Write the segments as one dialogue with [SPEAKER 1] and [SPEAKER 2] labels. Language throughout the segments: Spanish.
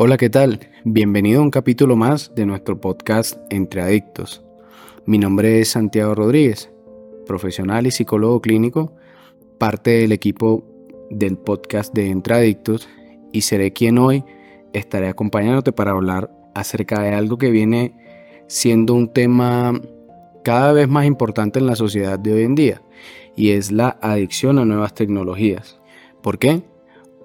[SPEAKER 1] Hola, ¿qué tal? Bienvenido a un capítulo más de nuestro podcast Entre Adictos. Mi nombre es Santiago Rodríguez, profesional y psicólogo clínico, parte del equipo del podcast de Entre Adictos y seré quien hoy estaré acompañándote para hablar acerca de algo que viene siendo un tema cada vez más importante en la sociedad de hoy en día y es la adicción a nuevas tecnologías. ¿Por qué?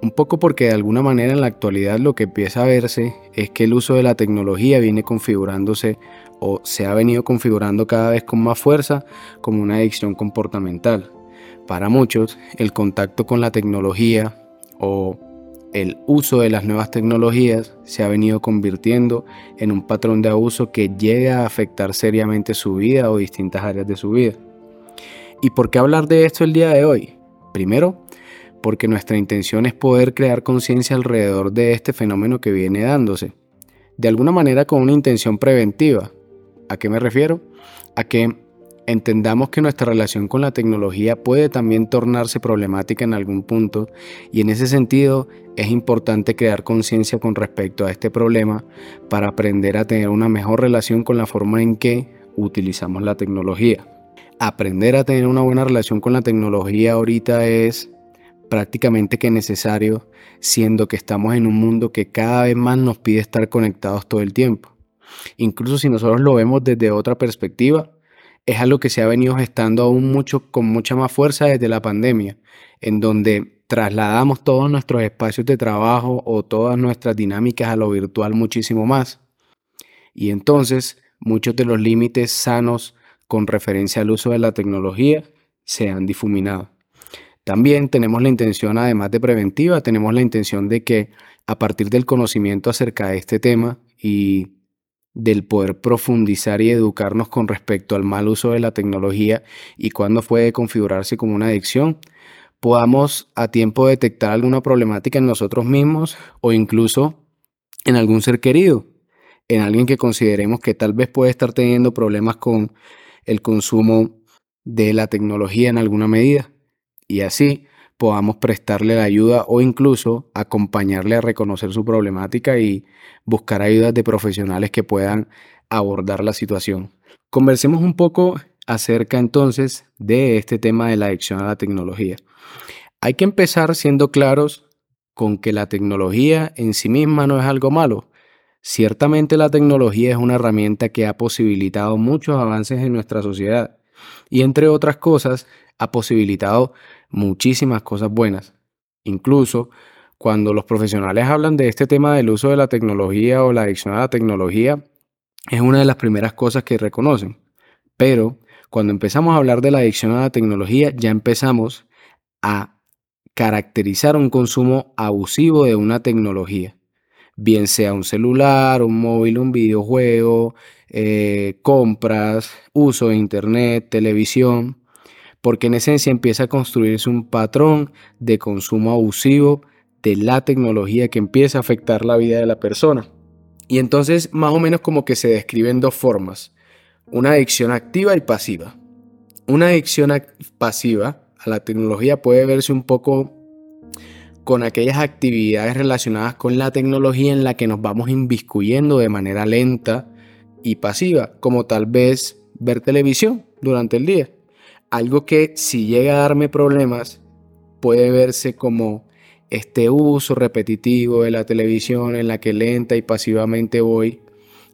[SPEAKER 1] Un poco porque de alguna manera en la actualidad lo que empieza a verse es que el uso de la tecnología viene configurándose o se ha venido configurando cada vez con más fuerza como una adicción comportamental. Para muchos, el contacto con la tecnología o el uso de las nuevas tecnologías se ha venido convirtiendo en un patrón de abuso que llega a afectar seriamente su vida o distintas áreas de su vida. ¿Y por qué hablar de esto el día de hoy? Primero, porque nuestra intención es poder crear conciencia alrededor de este fenómeno que viene dándose. De alguna manera con una intención preventiva. ¿A qué me refiero? A que entendamos que nuestra relación con la tecnología puede también tornarse problemática en algún punto y en ese sentido es importante crear conciencia con respecto a este problema para aprender a tener una mejor relación con la forma en que utilizamos la tecnología. Aprender a tener una buena relación con la tecnología ahorita es prácticamente que necesario, siendo que estamos en un mundo que cada vez más nos pide estar conectados todo el tiempo. Incluso si nosotros lo vemos desde otra perspectiva, es algo que se ha venido gestando aún mucho con mucha más fuerza desde la pandemia, en donde trasladamos todos nuestros espacios de trabajo o todas nuestras dinámicas a lo virtual muchísimo más. Y entonces muchos de los límites sanos con referencia al uso de la tecnología se han difuminado. También tenemos la intención, además de preventiva, tenemos la intención de que a partir del conocimiento acerca de este tema y del poder profundizar y educarnos con respecto al mal uso de la tecnología y cuándo puede configurarse como una adicción, podamos a tiempo detectar alguna problemática en nosotros mismos o incluso en algún ser querido, en alguien que consideremos que tal vez puede estar teniendo problemas con el consumo de la tecnología en alguna medida y así podamos prestarle la ayuda o incluso acompañarle a reconocer su problemática y buscar ayudas de profesionales que puedan abordar la situación. Conversemos un poco acerca entonces de este tema de la adicción a la tecnología. Hay que empezar siendo claros con que la tecnología en sí misma no es algo malo. Ciertamente la tecnología es una herramienta que ha posibilitado muchos avances en nuestra sociedad y entre otras cosas ha posibilitado muchísimas cosas buenas. Incluso cuando los profesionales hablan de este tema del uso de la tecnología o la adicción a la tecnología, es una de las primeras cosas que reconocen. Pero cuando empezamos a hablar de la adicción a la tecnología, ya empezamos a caracterizar un consumo abusivo de una tecnología, bien sea un celular, un móvil, un videojuego, eh, compras, uso de internet, televisión porque en esencia empieza a construirse un patrón de consumo abusivo de la tecnología que empieza a afectar la vida de la persona. Y entonces más o menos como que se describen dos formas, una adicción activa y pasiva. Una adicción pasiva a la tecnología puede verse un poco con aquellas actividades relacionadas con la tecnología en la que nos vamos inviscuyendo de manera lenta y pasiva, como tal vez ver televisión durante el día algo que si llega a darme problemas puede verse como este uso repetitivo de la televisión en la que lenta y pasivamente voy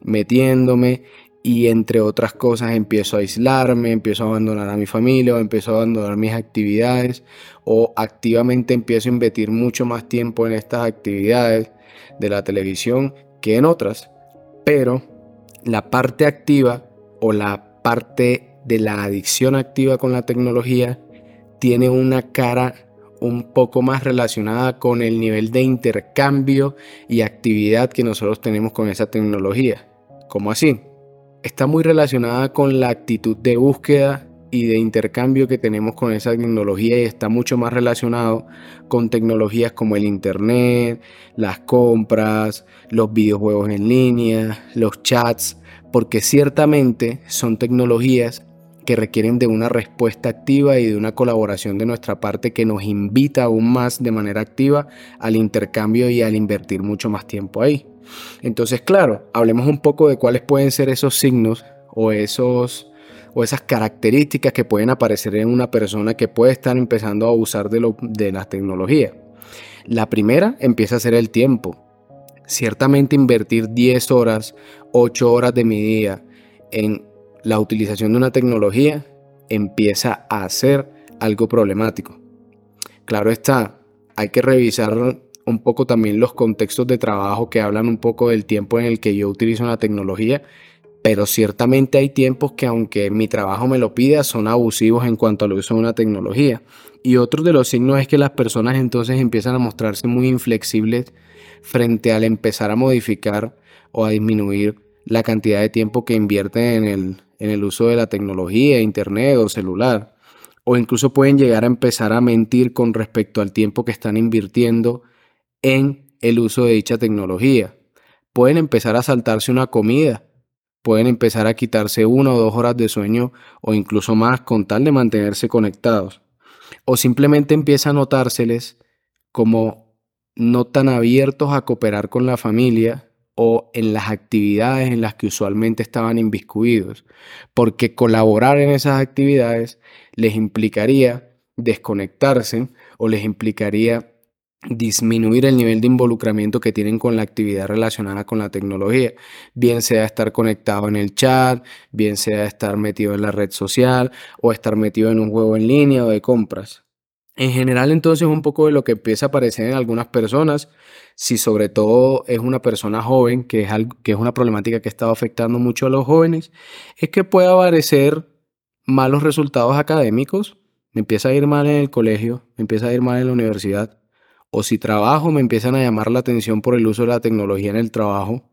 [SPEAKER 1] metiéndome y entre otras cosas empiezo a aislarme, empiezo a abandonar a mi familia, o empiezo a abandonar mis actividades o activamente empiezo a invertir mucho más tiempo en estas actividades de la televisión que en otras. Pero la parte activa o la parte de la adicción activa con la tecnología tiene una cara un poco más relacionada con el nivel de intercambio y actividad que nosotros tenemos con esa tecnología. ¿Cómo así? Está muy relacionada con la actitud de búsqueda y de intercambio que tenemos con esa tecnología y está mucho más relacionado con tecnologías como el Internet, las compras, los videojuegos en línea, los chats, porque ciertamente son tecnologías que requieren de una respuesta activa y de una colaboración de nuestra parte que nos invita aún más de manera activa al intercambio y al invertir mucho más tiempo ahí. Entonces, claro, hablemos un poco de cuáles pueden ser esos signos o esos o esas características que pueden aparecer en una persona que puede estar empezando a usar de, de las tecnologías. La primera empieza a ser el tiempo. Ciertamente invertir 10 horas, 8 horas de mi día en la utilización de una tecnología empieza a ser algo problemático. Claro está, hay que revisar un poco también los contextos de trabajo que hablan un poco del tiempo en el que yo utilizo una tecnología, pero ciertamente hay tiempos que aunque mi trabajo me lo pida, son abusivos en cuanto al uso de una tecnología. Y otro de los signos es que las personas entonces empiezan a mostrarse muy inflexibles frente al empezar a modificar o a disminuir la cantidad de tiempo que invierten en el, en el uso de la tecnología, internet o celular. O incluso pueden llegar a empezar a mentir con respecto al tiempo que están invirtiendo en el uso de dicha tecnología. Pueden empezar a saltarse una comida, pueden empezar a quitarse una o dos horas de sueño o incluso más con tal de mantenerse conectados. O simplemente empieza a notárseles como no tan abiertos a cooperar con la familia o en las actividades en las que usualmente estaban inviscuidos, porque colaborar en esas actividades les implicaría desconectarse o les implicaría disminuir el nivel de involucramiento que tienen con la actividad relacionada con la tecnología, bien sea estar conectado en el chat, bien sea estar metido en la red social o estar metido en un juego en línea o de compras. En general, entonces, un poco de lo que empieza a aparecer en algunas personas, si sobre todo es una persona joven, que es, algo, que es una problemática que está afectando mucho a los jóvenes, es que puede aparecer malos resultados académicos, empieza a ir mal en el colegio, empieza a ir mal en la universidad, o si trabajo me empiezan a llamar la atención por el uso de la tecnología en el trabajo,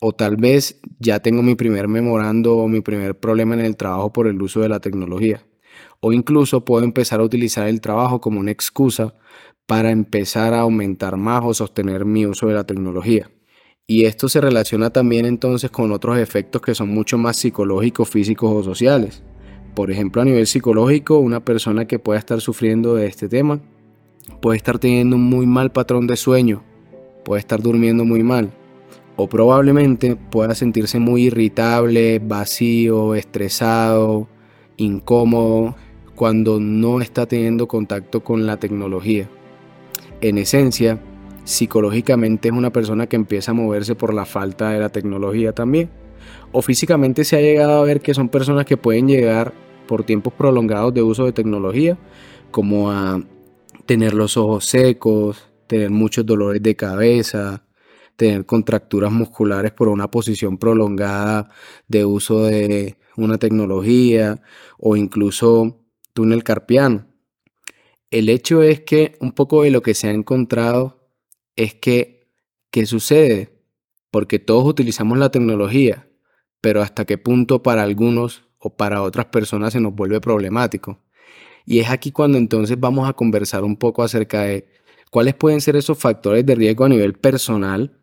[SPEAKER 1] o tal vez ya tengo mi primer memorando o mi primer problema en el trabajo por el uso de la tecnología o incluso puedo empezar a utilizar el trabajo como una excusa para empezar a aumentar más o sostener mi uso de la tecnología. Y esto se relaciona también entonces con otros efectos que son mucho más psicológicos, físicos o sociales. Por ejemplo, a nivel psicológico, una persona que pueda estar sufriendo de este tema puede estar teniendo un muy mal patrón de sueño, puede estar durmiendo muy mal o probablemente pueda sentirse muy irritable, vacío, estresado, incómodo, cuando no está teniendo contacto con la tecnología. En esencia, psicológicamente es una persona que empieza a moverse por la falta de la tecnología también. O físicamente se ha llegado a ver que son personas que pueden llegar por tiempos prolongados de uso de tecnología, como a tener los ojos secos, tener muchos dolores de cabeza, tener contracturas musculares por una posición prolongada de uso de una tecnología o incluso túnel carpiano. El hecho es que un poco de lo que se ha encontrado es que, ¿qué sucede? Porque todos utilizamos la tecnología, pero hasta qué punto para algunos o para otras personas se nos vuelve problemático. Y es aquí cuando entonces vamos a conversar un poco acerca de cuáles pueden ser esos factores de riesgo a nivel personal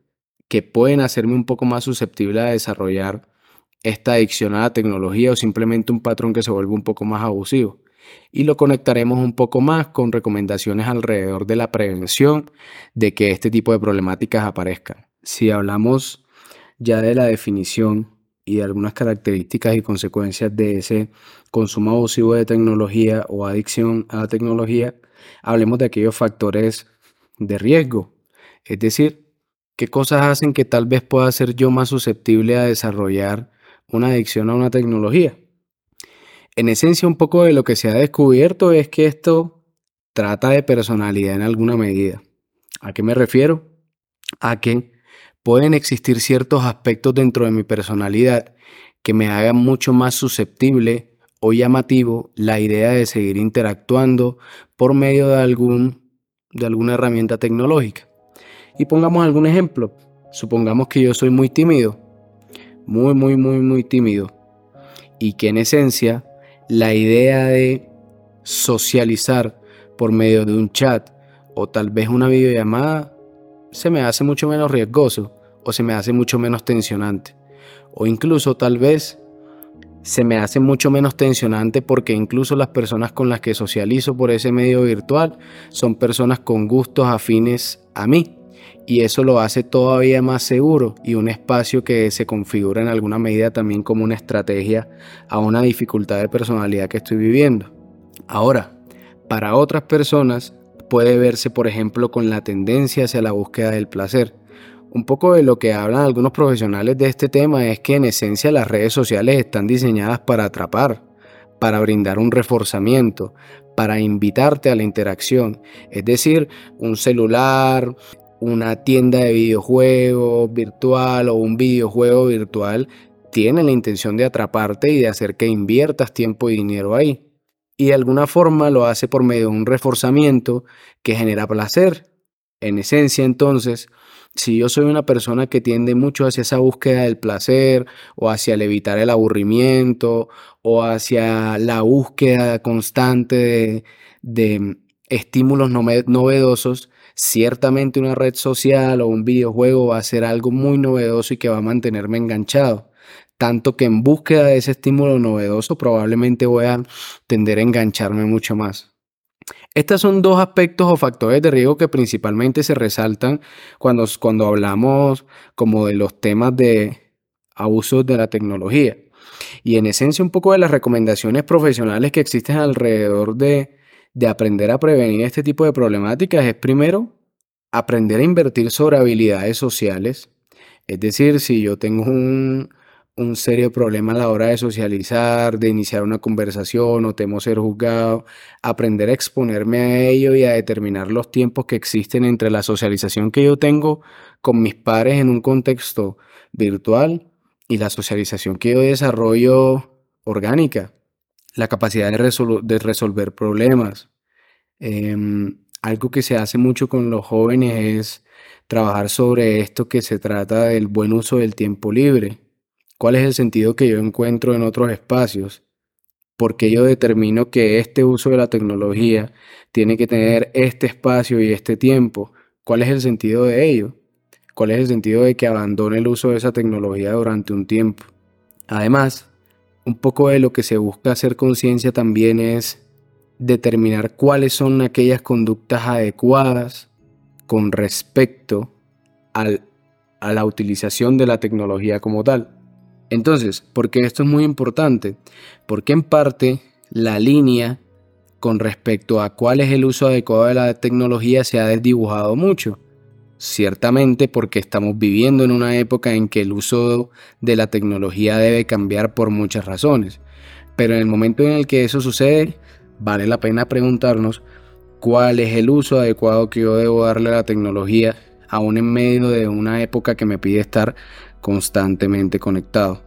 [SPEAKER 1] que pueden hacerme un poco más susceptible a desarrollar esta adicción a la tecnología o simplemente un patrón que se vuelve un poco más abusivo y lo conectaremos un poco más con recomendaciones alrededor de la prevención de que este tipo de problemáticas aparezcan. Si hablamos ya de la definición y algunas características y consecuencias de ese consumo abusivo de tecnología o adicción a la tecnología, hablemos de aquellos factores de riesgo, es decir, ¿Qué cosas hacen que tal vez pueda ser yo más susceptible a desarrollar una adicción a una tecnología? En esencia, un poco de lo que se ha descubierto es que esto trata de personalidad en alguna medida. ¿A qué me refiero? A que pueden existir ciertos aspectos dentro de mi personalidad que me hagan mucho más susceptible o llamativo la idea de seguir interactuando por medio de, algún, de alguna herramienta tecnológica. Y pongamos algún ejemplo. Supongamos que yo soy muy tímido, muy, muy, muy, muy tímido. Y que en esencia la idea de socializar por medio de un chat o tal vez una videollamada se me hace mucho menos riesgoso o se me hace mucho menos tensionante. O incluso tal vez se me hace mucho menos tensionante porque incluso las personas con las que socializo por ese medio virtual son personas con gustos afines a mí. Y eso lo hace todavía más seguro y un espacio que se configura en alguna medida también como una estrategia a una dificultad de personalidad que estoy viviendo. Ahora, para otras personas puede verse, por ejemplo, con la tendencia hacia la búsqueda del placer un poco de lo que hablan algunos profesionales de este tema es que en esencia las redes sociales están diseñadas para atrapar, para brindar un reforzamiento, para invitarte a la interacción. Es decir, un celular, una tienda de videojuegos virtual o un videojuego virtual tiene la intención de atraparte y de hacer que inviertas tiempo y dinero ahí. Y de alguna forma lo hace por medio de un reforzamiento que genera placer. En esencia, entonces, si yo soy una persona que tiende mucho hacia esa búsqueda del placer o hacia el evitar el aburrimiento o hacia la búsqueda constante de, estímulos novedosos, ciertamente una red social o un videojuego va a ser algo muy novedoso y que va a mantenerme enganchado. Tanto que en búsqueda de ese estímulo novedoso probablemente voy a tender a engancharme mucho más. Estos son dos aspectos o factores de riesgo que principalmente se resaltan cuando, cuando hablamos como de los temas de abusos de la tecnología. Y en esencia un poco de las recomendaciones profesionales que existen alrededor de, de aprender a prevenir este tipo de problemáticas es primero aprender a invertir sobre habilidades sociales. Es decir, si yo tengo un, un serio problema a la hora de socializar, de iniciar una conversación o temo ser juzgado, aprender a exponerme a ello y a determinar los tiempos que existen entre la socialización que yo tengo con mis pares en un contexto virtual y la socialización que yo desarrollo orgánica, la capacidad de, de resolver problemas. Em, algo que se hace mucho con los jóvenes es trabajar sobre esto que se trata del buen uso del tiempo libre cuál es el sentido que yo encuentro en otros espacios, porque yo determino que este uso de la tecnología tiene que tener este espacio y este tiempo, cuál es el sentido de ello, cuál es el sentido de que abandone el uso de esa tecnología durante un tiempo. Además, un poco de lo que se busca hacer conciencia también es determinar cuáles son aquellas conductas adecuadas con respecto al, a la utilización de la tecnología como tal. Entonces, porque esto es muy importante? Porque en parte la línea con respecto a cuál es el uso adecuado de la tecnología se ha desdibujado mucho. Ciertamente porque estamos viviendo en una época en que el uso de la tecnología debe cambiar por muchas razones. Pero en el momento en el que eso sucede, vale la pena preguntarnos cuál es el uso adecuado que yo debo darle a la tecnología, aún en medio de una época que me pide estar constantemente conectado.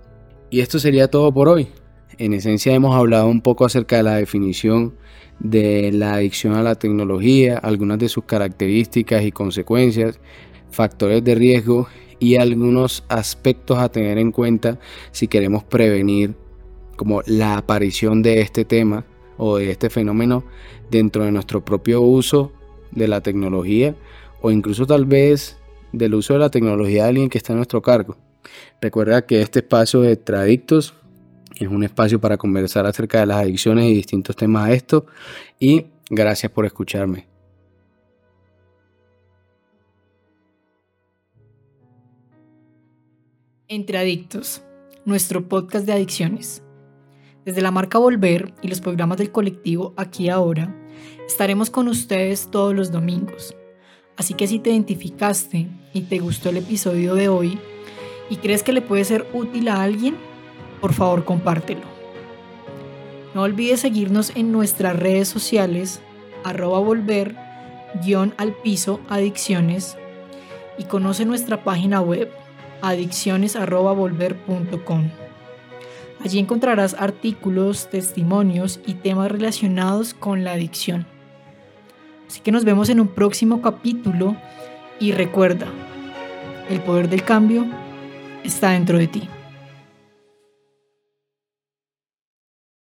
[SPEAKER 1] Y esto sería todo por hoy. En esencia hemos hablado un poco acerca de la definición de la adicción a la tecnología, algunas de sus características y consecuencias, factores de riesgo y algunos aspectos a tener en cuenta si queremos prevenir como la aparición de este tema o de este fenómeno dentro de nuestro propio uso de la tecnología o incluso tal vez del uso de la tecnología de alguien que está a nuestro cargo. Recuerda que este espacio de Tradictos es un espacio para conversar acerca de las adicciones y distintos temas a esto. Y gracias por escucharme.
[SPEAKER 2] Entre Adictos, nuestro podcast de adicciones. Desde la marca Volver y los programas del colectivo Aquí Ahora, estaremos con ustedes todos los domingos Así que si te identificaste y te gustó el episodio de hoy y crees que le puede ser útil a alguien, por favor compártelo. No olvides seguirnos en nuestras redes sociales, arroba volver, guion al piso, adicciones, y conoce nuestra página web, adicciones.volver.com. Allí encontrarás artículos, testimonios y temas relacionados con la adicción. Así que nos vemos en un próximo capítulo y recuerda, el poder del cambio está dentro de ti.